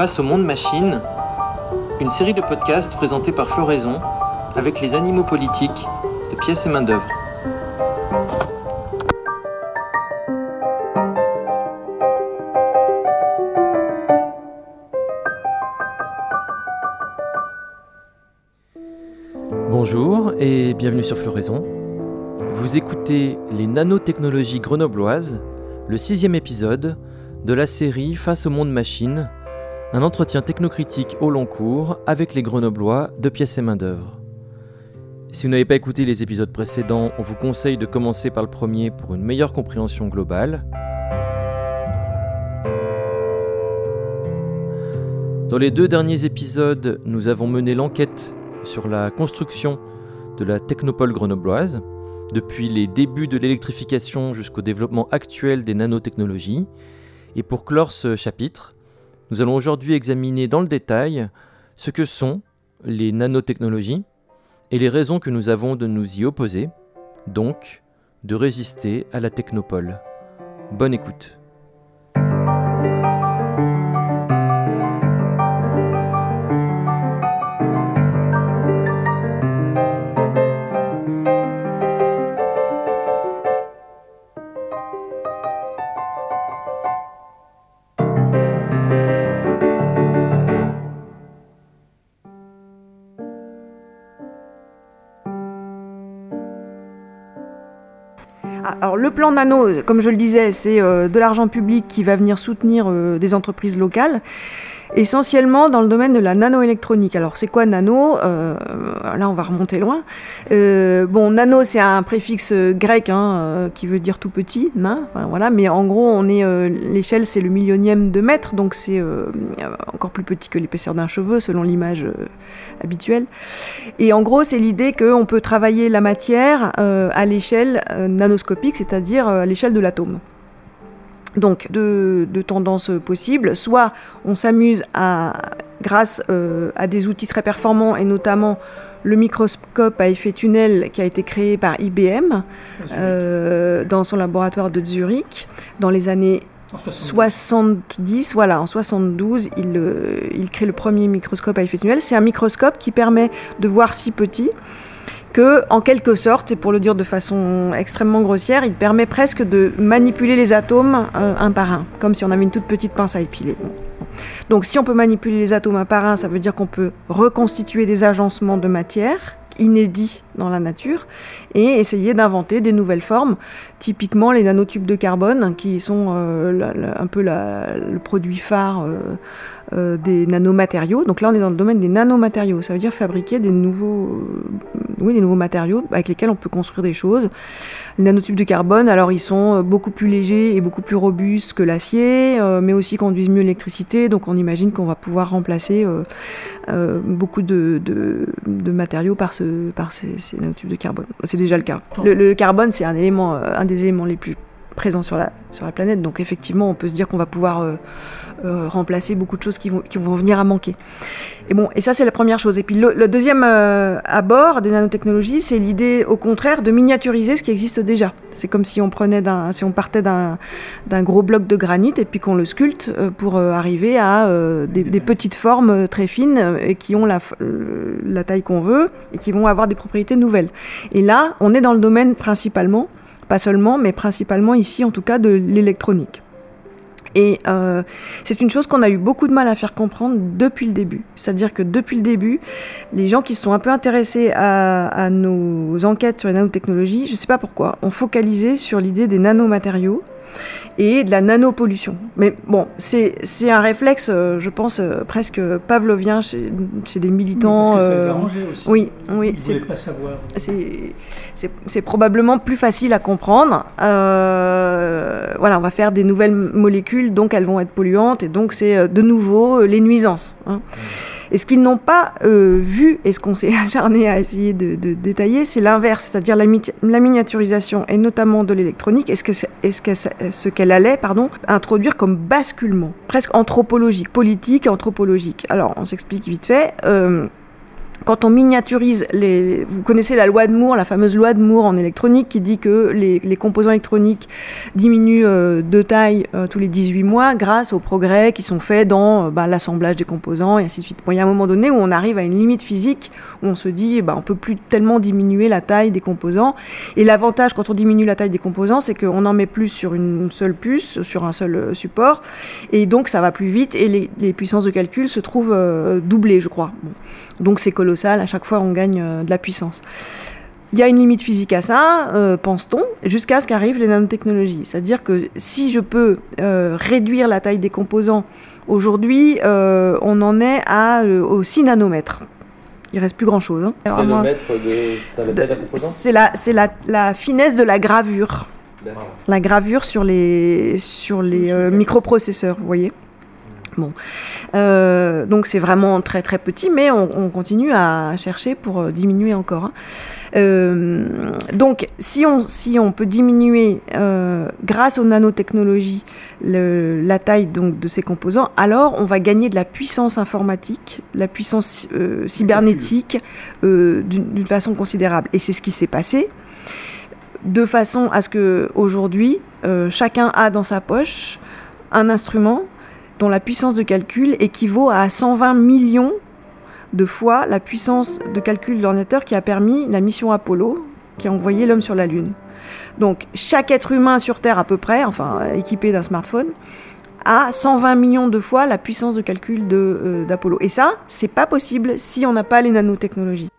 Face au monde machine, une série de podcasts présentés par Floraison avec les animaux politiques de pièces et main-d'œuvre. Bonjour et bienvenue sur Floraison. Vous écoutez les nanotechnologies grenobloises, le sixième épisode de la série Face au monde machine, un entretien technocritique au long cours avec les grenoblois de pièces et main-d'œuvre. Si vous n'avez pas écouté les épisodes précédents, on vous conseille de commencer par le premier pour une meilleure compréhension globale. Dans les deux derniers épisodes, nous avons mené l'enquête sur la construction de la technopole grenobloise, depuis les débuts de l'électrification jusqu'au développement actuel des nanotechnologies. Et pour clore ce chapitre, nous allons aujourd'hui examiner dans le détail ce que sont les nanotechnologies et les raisons que nous avons de nous y opposer, donc de résister à la technopole. Bonne écoute. Alors le plan nano, comme je le disais, c'est euh, de l'argent public qui va venir soutenir euh, des entreprises locales essentiellement dans le domaine de la nanoélectronique. Alors c'est quoi nano? Euh, Là on va remonter loin. Euh, bon, nano c'est un préfixe grec hein, euh, qui veut dire tout petit, nain, mais en gros on est l'échelle c'est le millionième de mètre, donc c'est encore plus petit que l'épaisseur d'un cheveu selon l'image habituelle. Et en gros c'est l'idée qu'on peut travailler la matière à l'échelle nanoscopique, c'est-à-dire à l'échelle de l'atome. Donc, deux, tendances possibles. Soit on s'amuse à, grâce euh, à des outils très performants et notamment le microscope à effet tunnel qui a été créé par IBM euh, dans son laboratoire de Zurich dans les années 70, voilà, en 72, il, euh, il crée le premier microscope à effet tunnel. C'est un microscope qui permet de voir si petit que, en quelque sorte, et pour le dire de façon extrêmement grossière, il permet presque de manipuler les atomes euh, un par un, comme si on avait une toute petite pince à épiler. Donc si on peut manipuler les atomes un par un, ça veut dire qu'on peut reconstituer des agencements de matière inédits dans la nature et essayer d'inventer des nouvelles formes, typiquement les nanotubes de carbone, qui sont euh, un peu le produit phare euh, euh, des nanomatériaux. Donc là, on est dans le domaine des nanomatériaux. Ça veut dire fabriquer des nouveaux, oui, des nouveaux matériaux avec lesquels on peut construire des choses. Les nanotubes de carbone, alors ils sont beaucoup plus légers et beaucoup plus robustes que l'acier, mais aussi conduisent mieux l'électricité. Donc on imagine qu'on va pouvoir remplacer beaucoup de, de, matériaux par, ce, par ces, nanotubes de carbone. C'est déjà le cas. Le, carbone, c'est un élément, un des éléments les plus présents sur la, planète. Donc effectivement, on peut se dire qu'on va pouvoir euh, remplacer beaucoup de choses qui vont, venir à manquer. Et bon, et ça c'est la première chose. Et puis le, deuxième euh, abord des nanotechnologies, c'est l'idée au contraire de miniaturiser ce qui existe déjà. C'est comme si on prenait si on partait d'un, gros bloc de granit et puis qu'on le sculpte euh, pour arriver à des, petites formes très fines et qui ont la taille qu'on veut et qui vont avoir des propriétés nouvelles. Et là, on est dans le domaine principalement, pas seulement, mais principalement ici en tout cas de l'électronique. Et euh, c'est une chose qu'on a eu beaucoup de mal à faire comprendre depuis le début. C'est-à-dire que depuis le début, les gens qui se sont un peu intéressés à, nos enquêtes sur les nanotechnologies, je ne sais pas pourquoi, ont focalisé sur l'idée des nanomatériaux et de la nanopollution. Mais bon, c'est un réflexe, euh, je pense, euh, presque pavlovien chez, chez des militants. parce que ça les euh, aussi. Oui, oui. Ils pas savoir. C'est probablement plus facile à comprendre. voilà, on va faire des nouvelles molécules, donc elles vont être polluantes, et donc c'est de nouveau les nuisances. Hein. Et ce qu'ils n'ont pas euh, vu, et ce qu'on s'est acharné à essayer de, détailler, c'est l'inverse, c'est-à-dire la, miniaturisation, et notamment de l'électronique, et ce qu'elle allait introduire comme basculement, presque anthropologique, politique et anthropologique? Alors, on s'explique vite fait. Euh, quand on miniaturise les. Vous connaissez la loi de Moore, la fameuse loi de Moore en électronique qui dit que les, composants électroniques diminuent euh, de taille euh, tous les 18 mois grâce aux progrès qui sont faits dans euh, bah, l'assemblage des composants et ainsi de suite. il y a un moment donné où on arrive à une limite physique où on se dit bah, on peut plus tellement diminuer la taille des composants. Et l'avantage quand on diminue la taille des composants, c'est qu'on en met plus sur une seule puce, sur un seul support. Et donc ça va plus vite et les, puissances de calcul se trouvent doublées, je crois. Donc c'est colossal, à chaque fois on gagne euh, de la puissance. Il y a une limite physique à ça, euh, pense-t-on, jusqu'à ce qu'arrivent les nanotechnologies. C'est-à-dire que si je peux euh, réduire la taille des composants, aujourd'hui on en est à, au 6 nanomètres. Il reste plus grand-chose. Hein. C'est la, la, la finesse de la gravure. La gravure sur les, sur les microprocesseurs, vous voyez Euh, donc c'est vraiment très très petit, mais on, continue à chercher pour euh, diminuer encore. Hein. Euh, donc si on, si on peut diminuer grâce aux nanotechnologies la taille donc, de ces composants, alors on va gagner de la puissance informatique, la puissance cybernétique d'une façon considérable. Et c'est ce qui s'est passé de façon à ce que aujourd'hui chacun a dans sa poche un instrument dont la puissance de calcul équivaut à 120 millions de fois la puissance de calcul de l'ordinateur qui a permis la mission Apollo, qui a envoyé l'homme sur la Lune. Donc chaque être humain sur Terre à peu près, enfin équipé d'un smartphone, a 120 millions de fois la puissance de calcul euh, d'Apollo. Et ça, c'est pas possible si on n'a pas les nanotechnologies.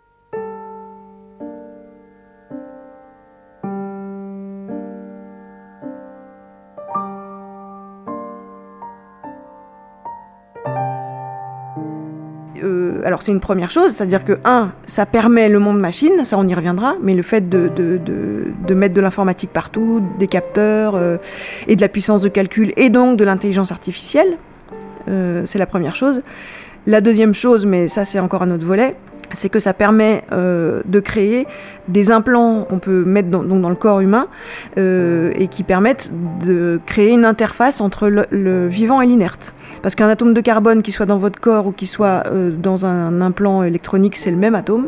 Alors c'est une première chose, c'est-à-dire que, un, ça permet le monde machine, ça on y reviendra, mais le fait de, mettre de l'informatique partout, des capteurs euh, et de la puissance de calcul et donc de l'intelligence artificielle, euh, c'est la première chose. La deuxième chose, mais ça c'est encore un autre volet, c'est que ça permet euh, de créer des implants qu'on peut mettre dans, dans le corps humain et qui permettent de créer une interface entre le vivant et l'inerte. Parce qu'un atome de carbone qui soit dans votre corps ou qui soit euh, dans un implant électronique, c'est le même atome.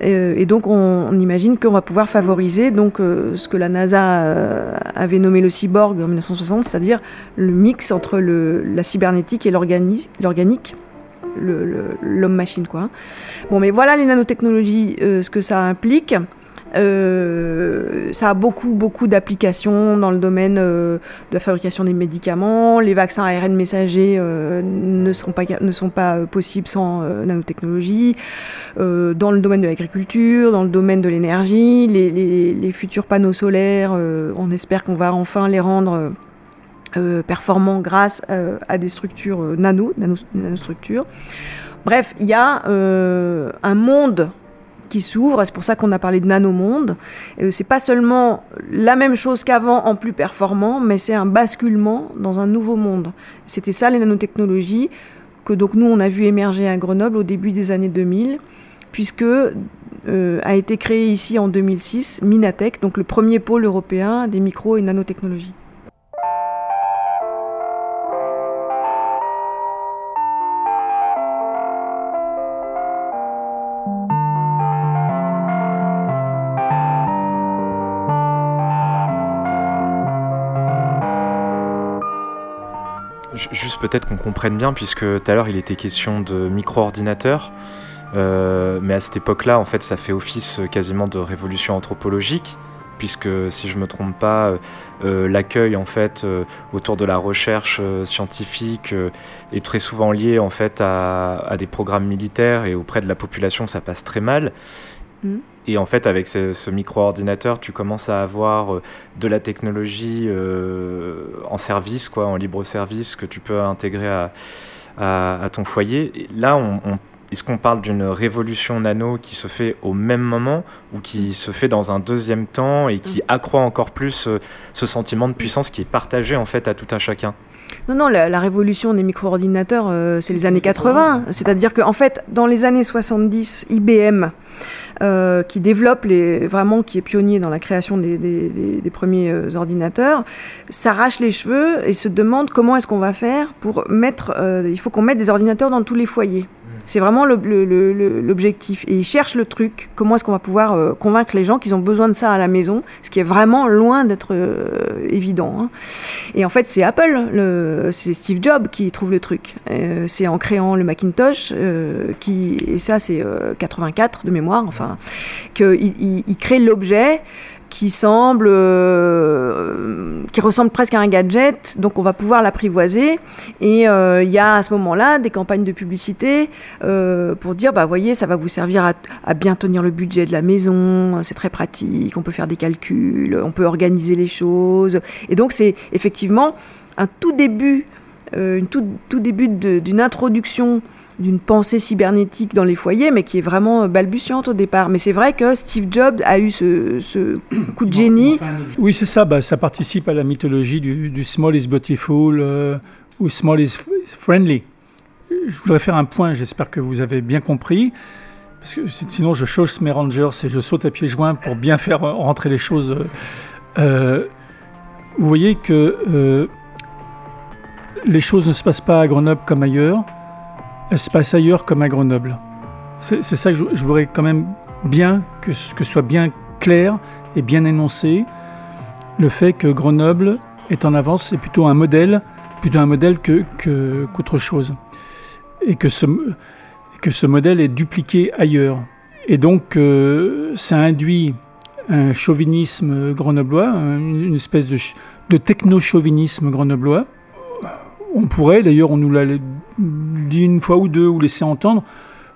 Et, donc on, imagine qu'on va pouvoir favoriser donc, euh, ce que la NASA euh, avait nommé le cyborg en 1960, c'est-à-dire le mix entre la cybernétique et l'organique l'homme-machine. quoi. Bon, mais voilà les nanotechnologies, ce que ça implique. Euh, ça a beaucoup, beaucoup d'applications dans le domaine euh, de la fabrication des médicaments. Les vaccins ARN messagers euh, ne, sont pas, ne sont pas possibles sans nanotechnologie. dans le domaine de l'agriculture, dans le domaine de l'énergie, les, futurs panneaux solaires, on espère qu'on va enfin les rendre performants grâce à des structures nano, nanostructures. Bref, il y a un monde qui s'ouvre. C'est pour ça qu'on a parlé de nanomonde. Euh, c'est pas seulement la même chose qu'avant en plus performant, mais c'est un basculement dans un nouveau monde. C'était ça les nanotechnologies que donc nous on a vu émerger à Grenoble au début des années 2000, puisque euh, a été créé ici en 2006 Minatech, donc le premier pôle européen des micro et nanotechnologies. Juste peut-être qu'on comprenne bien, puisque tout à l'heure il était question de micro-ordinateurs, euh, mais à cette époque-là, en fait, ça fait office quasiment de révolution anthropologique, puisque si je me trompe pas, euh, l'accueil en fait euh, autour de la recherche scientifique est très souvent lié en fait à, des programmes militaires et auprès de la population, ça passe très mal. Mmh. Et en fait, avec ce, micro-ordinateur, tu commences à avoir euh, de la technologie euh, en service, quoi, en libre service, que tu peux intégrer à, à, ton foyer. là, on, est-ce qu'on parle d'une révolution nano qui se fait au même moment ou qui se fait dans un deuxième temps et qui mm. accroît encore plus euh, ce sentiment de puissance qui est partagé en fait à tout un chacun? Non, non, la, révolution des micro-ordinateurs, c'est les années 80. C'est-à-dire qu'en fait, dans les années 70, IBM euh, qui développe les, vraiment, qui est pionnier dans la création des, premiers euh, ordinateurs, s'arrache les cheveux et se demande comment est-ce qu'on va faire pour mettre. Euh, il faut qu'on mette des ordinateurs dans tous les foyers. C'est vraiment l'objectif. Et ils cherchent le truc. Comment est-ce qu'on va pouvoir euh, convaincre les gens qu'ils ont besoin de ça à la maison Ce qui est vraiment loin d'être euh, évident. Hein. Et en fait, c'est Apple, c'est Steve Jobs qui trouve le truc. Euh, c'est en créant le Macintosh, qui, et ça c'est 84 de mémoire, enfin, qu'il il crée l'objet euh, qui ressemble presque à un gadget, donc on va pouvoir l'apprivoiser. Et euh, il y a à ce moment-là des campagnes de publicité euh, pour dire, bah voyez, ça va vous servir à, bien tenir le budget de la maison, c'est très pratique, on peut faire des calculs, on peut organiser les choses. Et donc c'est effectivement un tout début, une tout début d'une introduction d'une pensée cybernétique dans les foyers, mais qui est vraiment balbutiante au départ. Mais c'est vrai que Steve Jobs a eu ce, coup de génie. Oui, c'est ça. Bah, ça participe à la mythologie du, small is beautiful euh, ou small is friendly. Je voudrais faire un point, j'espère que vous avez bien compris. Parce que sinon, je chausse mes rangers et je saute à pieds joints pour bien faire rentrer les choses. Euh, vous voyez que les choses ne se passent pas à Grenoble comme ailleurs elle se passe ailleurs comme à Grenoble. C'est ça que je, voudrais quand même bien que ce que soit bien clair et bien énoncé. Le fait que Grenoble est en avance, c'est plutôt un modèle, plutôt un modèle que qu'autre chose, et que ce que ce modèle est dupliqué ailleurs. Et donc euh, ça induit un chauvinisme grenoblois, une espèce de, de techno-chauvinisme grenoblois, on pourrait, d'ailleurs, on nous l'a dit une fois ou deux ou laissé entendre,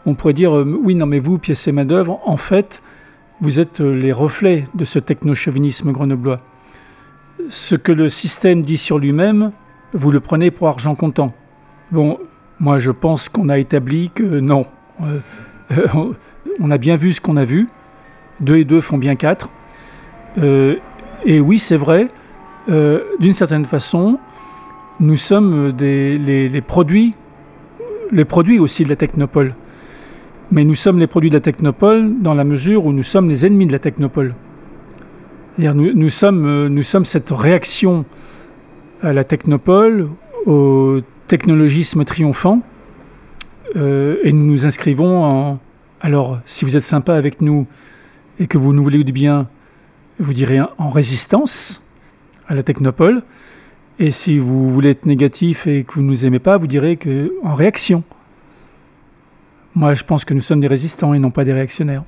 on pourrait dire euh, oui, non, mais vous, pièce et main-d'œuvre, en fait, vous êtes euh, les reflets de ce techno-chauvinisme grenoblois. Ce que le système dit sur lui-même, vous le prenez pour argent comptant. Bon, moi, je pense qu'on a établi que non. Euh, on a bien vu ce qu'on a vu. Deux et deux font bien quatre. et oui, c'est vrai, d'une certaine façon, nous sommes les, produits, les produits aussi de la technopole. Mais nous sommes les produits de la technopole dans la mesure où nous sommes les ennemis de la technopole. Nous, nous, sommes, nous sommes cette réaction à la technopole, au technologisme triomphant, euh, et nous nous inscrivons en... Alors, si vous êtes sympa avec nous et que vous nous voulez du bien, vous direz en résistance à la technopole. Et si vous voulez être négatif et que vous ne nous aimez pas, vous direz que en réaction. Moi, je pense que nous sommes des résistants et non pas des réactionnaires.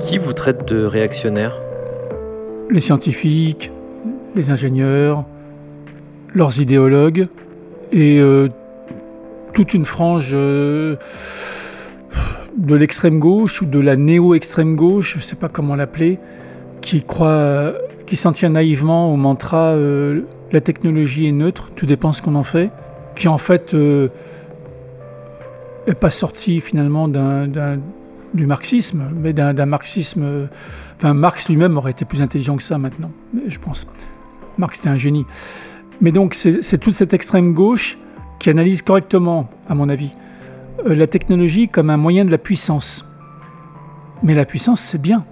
Qui vous traite de réactionnaire? Les scientifiques, les ingénieurs, leurs idéologues et euh, toute une frange euh, de l'extrême gauche ou de la néo-extrême gauche, je ne sais pas comment l'appeler, qui croit, qui s'en tient naïvement au mantra euh, la technologie est neutre, tout dépend ce qu'on en fait, qui en fait n'est pas sorti finalement du marxisme, mais d'un marxisme Enfin, Marx lui-même aurait été plus intelligent que ça maintenant, je pense. Marx était un génie. Mais donc, c'est toute cette extrême gauche qui analyse correctement, à mon avis, euh, la technologie comme un moyen de la puissance. Mais la puissance, c'est bien.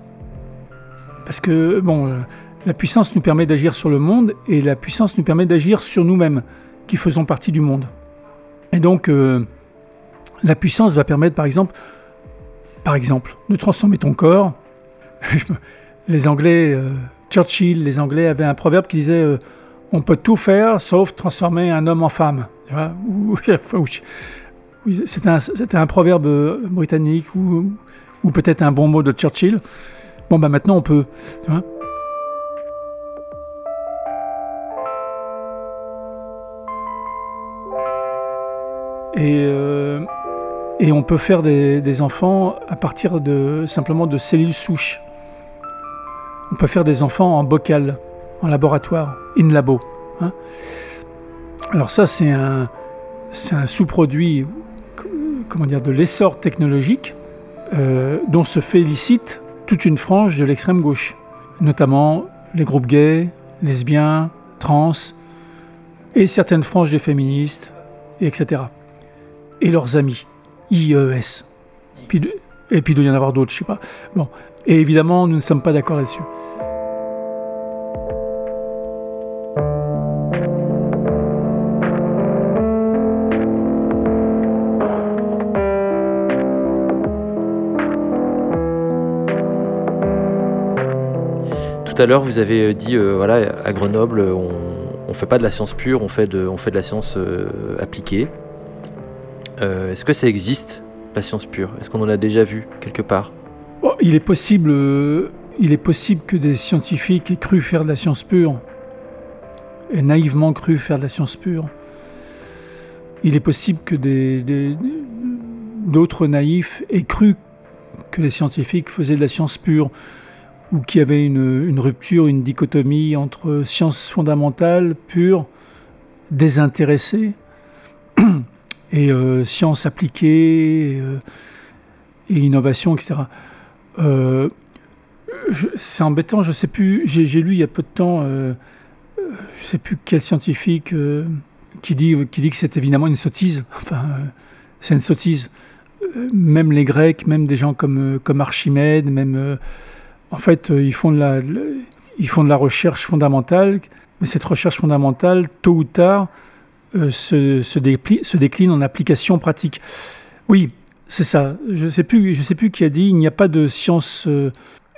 Parce que, bon, euh, la puissance nous permet d'agir sur le monde et la puissance nous permet d'agir sur nous-mêmes, qui faisons partie du monde. Et donc, euh, la puissance va permettre, par exemple, par exemple, de transformer ton corps les Anglais, euh, Churchill, les Anglais avaient un proverbe qui disait euh, On peut tout faire sauf transformer un homme en femme. C'était un, proverbe euh, britannique ou, ou peut-être un bon mot de Churchill. Bon, bah maintenant on peut. et, et on peut faire des, enfants à partir de simplement de cellules souches. On peut faire des enfants en bocal, en laboratoire, in labo. Hein. Alors ça, c'est un, un sous-produit, comment dire, de l'essor technologique euh, dont se félicite toute une frange de l'extrême gauche, notamment les groupes gays, lesbiens, trans, et certaines franges des féministes, etc. Et leurs amis, IES. Et puis il doit y en avoir d'autres, je sais pas. Bon. Et évidemment, nous ne sommes pas d'accord là-dessus. Tout à l'heure, vous avez dit, euh, voilà, à Grenoble, on, on fait pas de la science pure, on fait de, on fait de la science euh, appliquée. Euh, Est-ce que ça existe, la science pure? Est-ce qu'on en a déjà vu quelque part? Bon, il est possible, euh, il est possible que des scientifiques aient cru faire de la science pure, et naïvement cru faire de la science pure. Il est possible que des- des- d'autres naïfs aient cru que les scientifiques faisaient de la science pure, ou qu'il y avait une rupture, une dichotomie entre science fondamentale pure, désintéressée, et euh, science appliquée, et, euh, et innovation, etc. Euh, c'est embêtant, je sais plus. J'ai lu il y a peu de temps, je sais plus quel scientifique qui dit qui dit que c'est évidemment une sottise. Enfin, c'est une sottise. Même les Grecs, même des gens comme comme Archimède, même en fait, ils font de la ils font de la recherche fondamentale, mais cette recherche fondamentale, tôt ou tard, euh, se, décline en application pratique. Oui, c'est ça. Je sais plus. Sais plus qui a dit. Il n'y a pas de science. euh,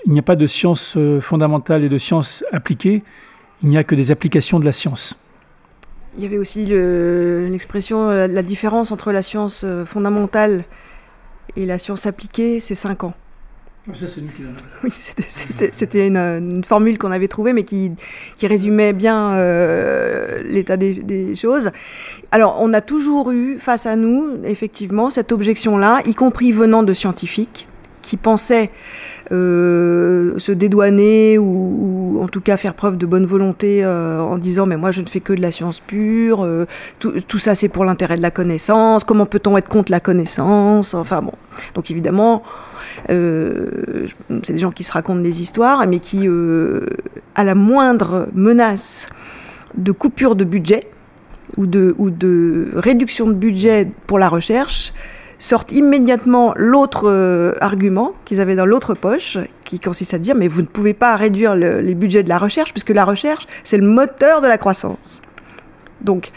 il n'y a pas de science euh, fondamentale et de science appliquée. Il n'y a que des applications de la science. Il y avait aussi le- l'expression, euh, la différence entre la science fondamentale et la science appliquée, c'est 5 ans. Qui Oui, c'était- une, formule qu'on avait trouvée, mais qui, qui résumait bien euh, l'état des choses. Alors, on a toujours eu face à nous, effectivement, cette objection-là, y compris venant de scientifiques qui pensaient euh, se dédouaner ou, en tout cas faire preuve de bonne volonté euh, en disant mais moi je ne fais que de la science pure, euh, tout, tout ça c'est pour l'intérêt de la connaissance, comment peut-on être contre la connaissance Enfin bon, donc évidemment c'est des gens qui se racontent des histoires, mais qui, à la moindre menace de coupure de budget ou de, ou de réduction de budget pour la recherche, sortent immédiatement l'autre euh, argument qu'ils avaient dans l'autre poche, qui consiste à dire mais vous ne pouvez pas réduire le- les budgets de la recherche, puisque la recherche, c'est le moteur de la croissance. Donc,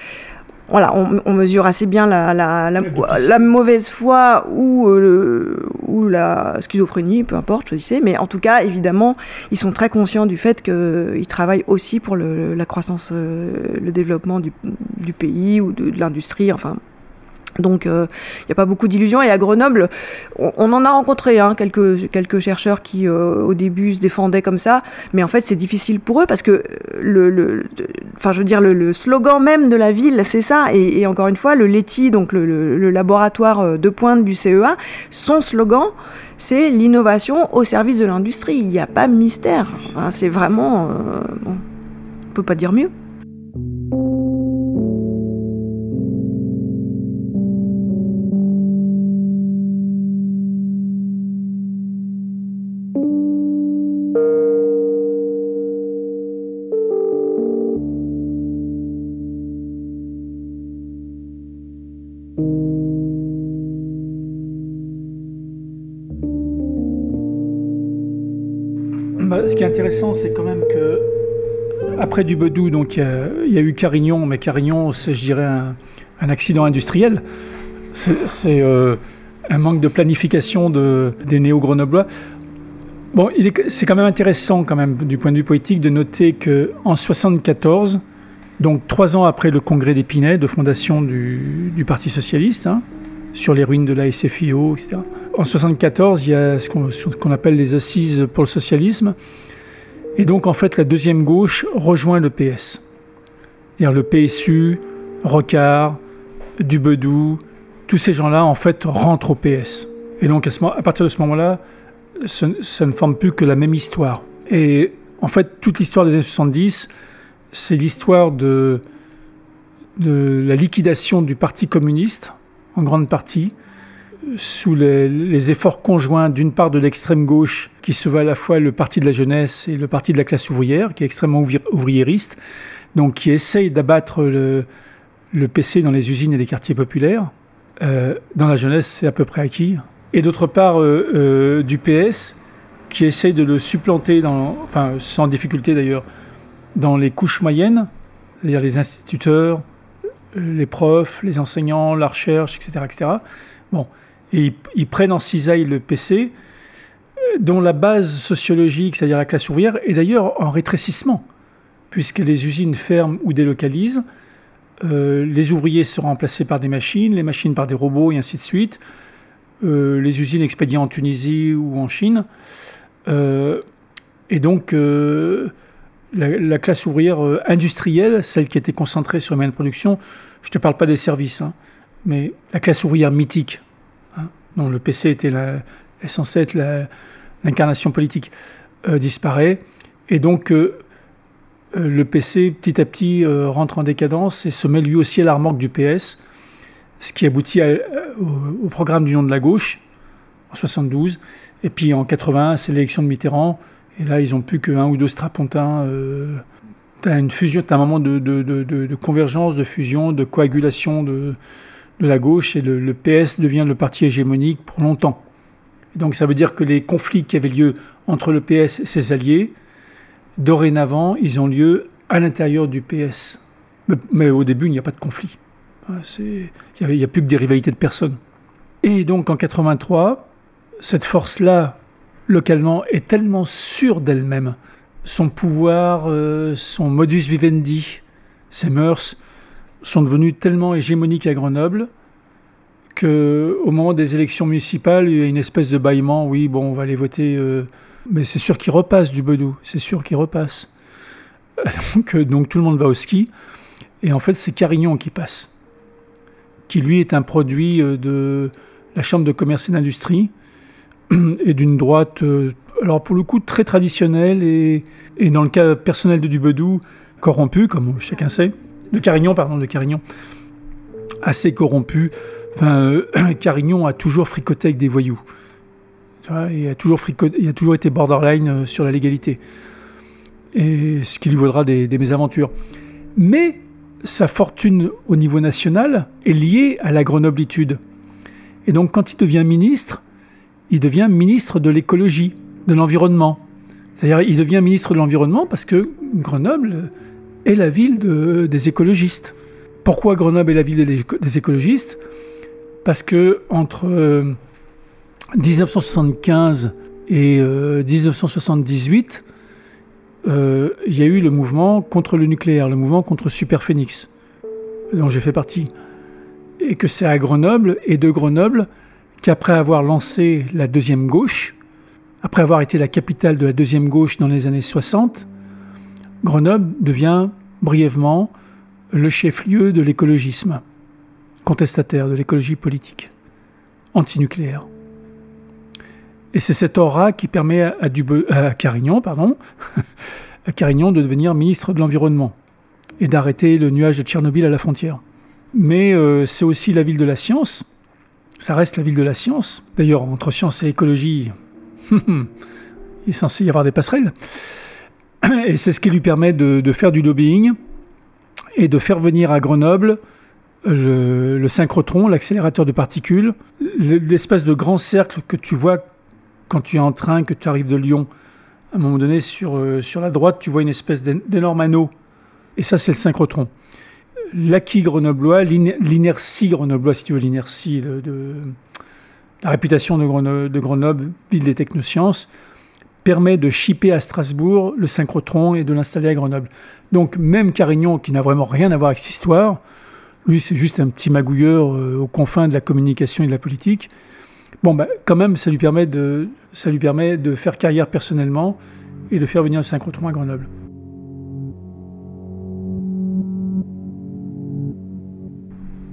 voilà, on, on mesure assez bien la, la, la, la mauvaise foi ou, euh, ou la schizophrénie, peu importe, choisissez. Mais en tout cas, évidemment, ils sont très conscients du fait qu'ils travaillent aussi pour le- la croissance, euh, le développement du, du pays ou de, de l'industrie, enfin. Donc, euh, il n'y a pas beaucoup d'illusions. Et à Grenoble, on, en a rencontré hein, quelques, chercheurs qui, euh, au début, se défendaient comme ça. Mais en fait, c'est difficile pour eux parce que le, le- slogan même de la ville, c'est ça. Et, encore une fois, le LETI, donc le, laboratoire euh, de pointe du CEA, son slogan, c'est l'innovation au service de l'industrie. Il n'y a pas mystère. C'est vraiment, euh, on peut pas dire mieux. Ce qui est intéressant, c'est quand même que après du Bedou, donc il y a- eu Carignon, mais Carignon, c'est, je dirais, un, accident industriel. C'est, euh, un manque de planification de, des néo-grenoblois. Bon, c'est quand même intéressant, quand même, du point de vue poétique, de noter que en 74, donc trois ans après le congrès d'Épinay, de fondation du, du Parti socialiste, hein, sur les ruines de la SFIO, etc. En 74, il y a ce qu'on, appelle les assises pour le socialisme. Et donc, en fait, la deuxième gauche rejoint le PS. C'est-à-dire le PSU, Rocard, Dubedou, tous ces gens-là, en fait, rentrent au PS. Et donc, à, partir de ce moment-là, ça ne forme plus que la même histoire. Et en fait, toute l'histoire des années 70, c'est l'histoire de la liquidation du Parti communiste, en grande partie, sous les, efforts conjoints d'une part de l'extrême gauche, qui se veut à la fois le parti de la jeunesse et le parti de la classe ouvrière, qui est extrêmement ouvri- ouvriériste, donc qui essaye d'abattre le, le, PC dans les usines et les quartiers populaires. Euh, dans la jeunesse, c'est à peu près acquis. Et d'autre part, euh, euh, du PS qui essaye de le supplanter, enfin sans difficulté d'ailleurs, dans les couches moyennes, c'est-à-dire les instituteurs, les profs, les enseignants, la recherche, etc. etc. Bon. Et ils, prennent en cisaille le PC, dont la base sociologique, c'est-à-dire la classe ouvrière, est d'ailleurs en rétrécissement, puisque les usines ferment ou délocalisent, euh, les ouvriers sont remplacés par des machines, les machines par des robots, et ainsi de suite. Euh, les usines expédiées en Tunisie ou en Chine. Euh, et donc, la, classe ouvrière industrielle, celle qui était concentrée sur les moyens de production, je ne te parle pas des services, hein, mais la classe ouvrière mythique, dont le PC était censé être l'incarnation politique, disparaît. Et donc, euh, le PC petit à petit euh, rentre en décadence et se met lui aussi à la remorque du PS, ce qui aboutit au, programme d'union de la gauche en 72. Et puis en 80, c'est l'élection de Mitterrand. Et là, ils n'ont plus qu'un ou deux strapontins. Euh, tu as une fusion, un moment de, convergence, de fusion, de coagulation de, la gauche et le, PS devient le parti hégémonique pour longtemps. donc ça veut dire que les conflits qui avaient lieu entre le PS et ses alliés, Dorénavant, ils ont lieu à l'intérieur du PS. Mais, au début, il n'y a pas de conflit. Il n'y a, plus que des rivalités de personnes. Et donc en 83, cette force-là, localement, est tellement sûre d'elle-même. Son pouvoir, euh, son modus vivendi, ses mœurs sont devenus tellement hégémoniques à Grenoble que au moment des élections municipales, il y a une espèce de bâillement. Oui, bon, on va aller voter. Euh, mais c'est sûr qu'il repasse du Bedou, c'est sûr qu'il repasse. Donc, euh, donc, tout le monde va au ski, et en fait c'est Carignon qui passe, qui lui est un produit euh, de la Chambre de commerce et d'industrie, et d'une droite, alors pour le coup très traditionnelle, et, et dans le cas personnel de Dubedou, corrompu, comme chacun sait, de Carignon, pardon, de Carignon, assez corrompu. Enfin, Carignon a toujours fricoté avec des voyous il, a toujours il a toujours été borderline euh, sur la légalité. Et ce qui lui vaudra des, mésaventures. Mais sa fortune au niveau national est liée à la grenoblitude. Et donc quand il devient ministre, il devient ministre de l'écologie, de l'environnement. C'est-à-dire il devient ministre de l'environnement parce que Grenoble est la ville des écologistes. Pourquoi Grenoble est la ville des écologistes? Parce que entre euh, 1975 et 1978, euh, euh, il y a eu le mouvement contre le nucléaire, le mouvement contre Super Phoenix, dont j'ai fait partie. Et que c'est à Grenoble et de Grenoble qu'après avoir lancé la deuxième gauche, après avoir été la capitale de la deuxième gauche dans les années 60, Grenoble devient brièvement le chef-lieu de l'écologisme contestataire, de l'écologie politique, antinucléaire. Et c'est cette aura qui permet à, à Carignon de devenir ministre de l'Environnement et d'arrêter le nuage de Tchernobyl à la frontière. Mais euh, c'est aussi la ville de la science. Ça reste la ville de la science. D'ailleurs, entre science et écologie, il est censé y avoir des passerelles. Et c'est ce qui lui permet de, faire du lobbying et de faire venir à Grenoble le, le synchrotron, l'accélérateur de particules, l'espèce de grand cercle que tu vois quand tu es en train, que tu arrives de Lyon, à un moment donné, sur, euh, sur la droite, tu vois une espèce d'énorme anneau. Et ça, c'est le synchrotron. L'acquis grenoblois, l'inertie grenoblois, si tu veux, l'inertie de, la réputation de Grenoble, de Grenoble, ville des technosciences, permet de chipper à Strasbourg le synchrotron et de l'installer à Grenoble. Donc même Carignon, qui n'a vraiment rien à voir avec cette histoire, lui c'est juste un petit magouilleur euh, aux confins de la communication et de la politique, Bon, bah, quand même, ça lui, permet de, ça lui permet de faire carrière personnellement et de faire venir le synchrotron à Grenoble.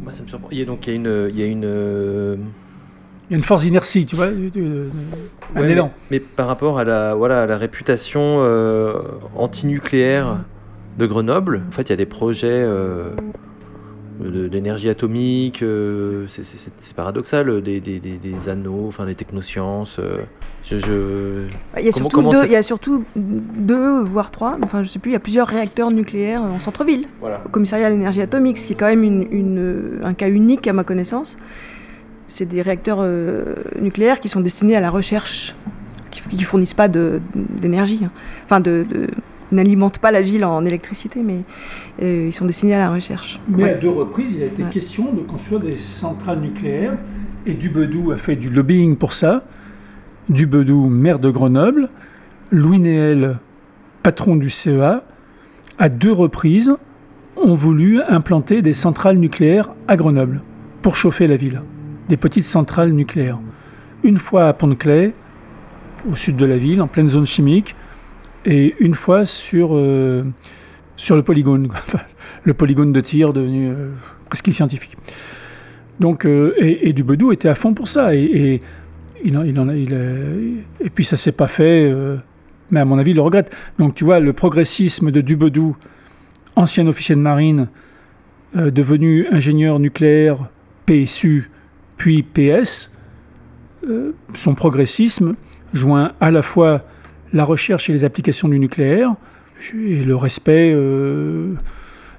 Moi, ça me surprend. Il y a donc il y a une, euh, y a une force d'inertie, tu vois, un élan. Mais, par rapport à la, voilà, à la réputation euh, antinucléaire de Grenoble, en fait, il y a des projets euh, d'énergie atomique, euh, c'est paradoxal, des, des, des, anneaux, enfin des technosciences. Euh, je, Il, y a surtout deux, il y a surtout deux, voire trois, enfin je sais plus, il y a plusieurs réacteurs nucléaires en centre-ville, au commissariat à l'énergie atomique, ce qui est quand même une, un cas unique à ma connaissance. C'est des réacteurs euh, nucléaires qui sont destinés à la recherche, qui ne fournissent pas d'énergie, hein. enfin de n'alimentent pas la ville en électricité, mais euh, ils sont destinés à la recherche. Mais à deux reprises, il a été question de construire des centrales nucléaires, et Dubedou a fait du lobbying pour ça. Dubedou, maire de Grenoble, Louis Néel, patron du CEA, à deux reprises, ont voulu implanter des centrales nucléaires à Grenoble pour chauffer la ville, des petites centrales nucléaires. Une fois à Pont-de-Clay, au sud de la ville, en pleine zone chimique, et une fois sur, euh, le polygone, le polygone de tir devenu euh, presque scientifique. Donc, euh, et, du Dubedou était à fond pour ça. Et, et puis ça s'est pas fait, mais à mon avis, il le regrette. Donc tu vois, le progressisme de Dubedou, ancien officier de marine, devenu ingénieur nucléaire, PSU, puis PS, son progressisme joint à la fois la recherche et les applications du nucléaire, et le respect euh,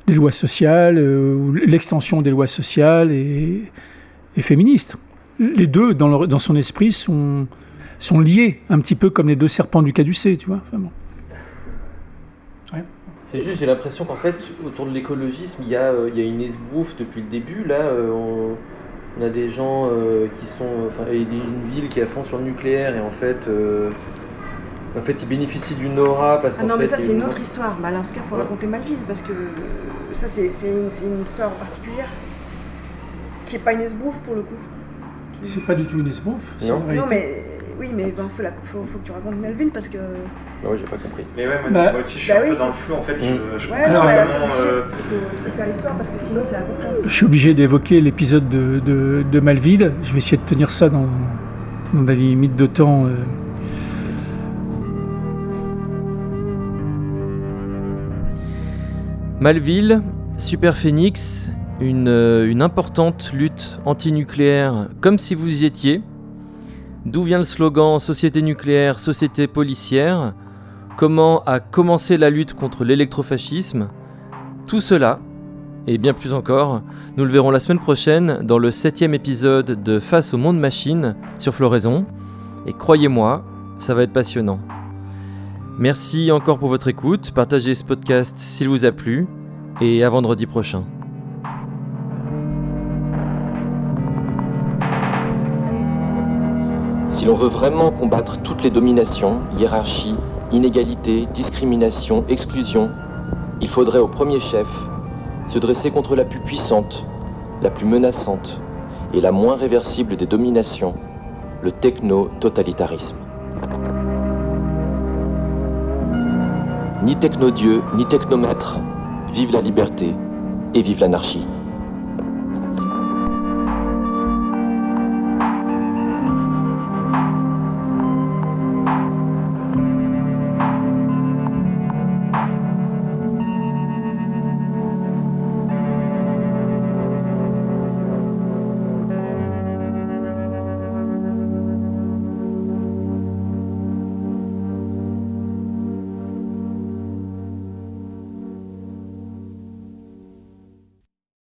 des lois sociales, euh, l'extension des lois sociales et, féministes. Les deux, dans, son esprit, sont, liés, un petit peu comme les deux serpents du caducée, tu vois. C'est juste, j'ai l'impression qu'en fait, autour de l'écologisme, il y, a, euh, une esbouffe depuis le début. Là, a des gens qui sont. Enfin, il y a une ville qui est à fond sur le nucléaire et en fait. En fait, il bénéficie d'une aura parce ah non, mais ça, c'est une autre histoire. Bah, alors, ce qu'il faut raconter Malville parce que ça, c'est une, une, histoire particulière qui n'est pas une esbouffe pour le coup. C'est pas du tout une esbouffe. Non. non, mais oui, mais il faut, faut, que tu racontes Melville parce que. Non, j'ai pas compris. Mais ouais, moi, bah, aussi, je suis bah un peu dans le flou en fait. Je, je ouais, non, mais euh... il, faut, faire l'histoire parce que sinon, c'est incompréhensible. Je suis obligé d'évoquer l'épisode de, de, de, Malville. Je vais essayer de tenir ça dans, dans des limites de temps. Euh, Malville, Super Phoenix, euh, une, importante lutte antinucléaire, comme si vous y étiez. D'où vient le slogan Société nucléaire, société policière Comment a commencé la lutte contre l'électrofascisme? Tout cela, et bien plus encore, nous le verrons la semaine prochaine dans le septième épisode de Face au monde machine sur Floraison. Et croyez-moi, ça va être passionnant. Merci encore pour votre écoute, partagez ce podcast s'il vous a plu, et à vendredi prochain. Si l'on veut vraiment combattre toutes les dominations, hiérarchies, inégalités, discriminations, exclusions, il faudrait au premier chef se dresser contre la plus puissante, la plus menaçante et la moins réversible des dominations, le techno-totalitarisme. Ni technodieu, ni technomètre, vive la liberté et vive l'anarchie.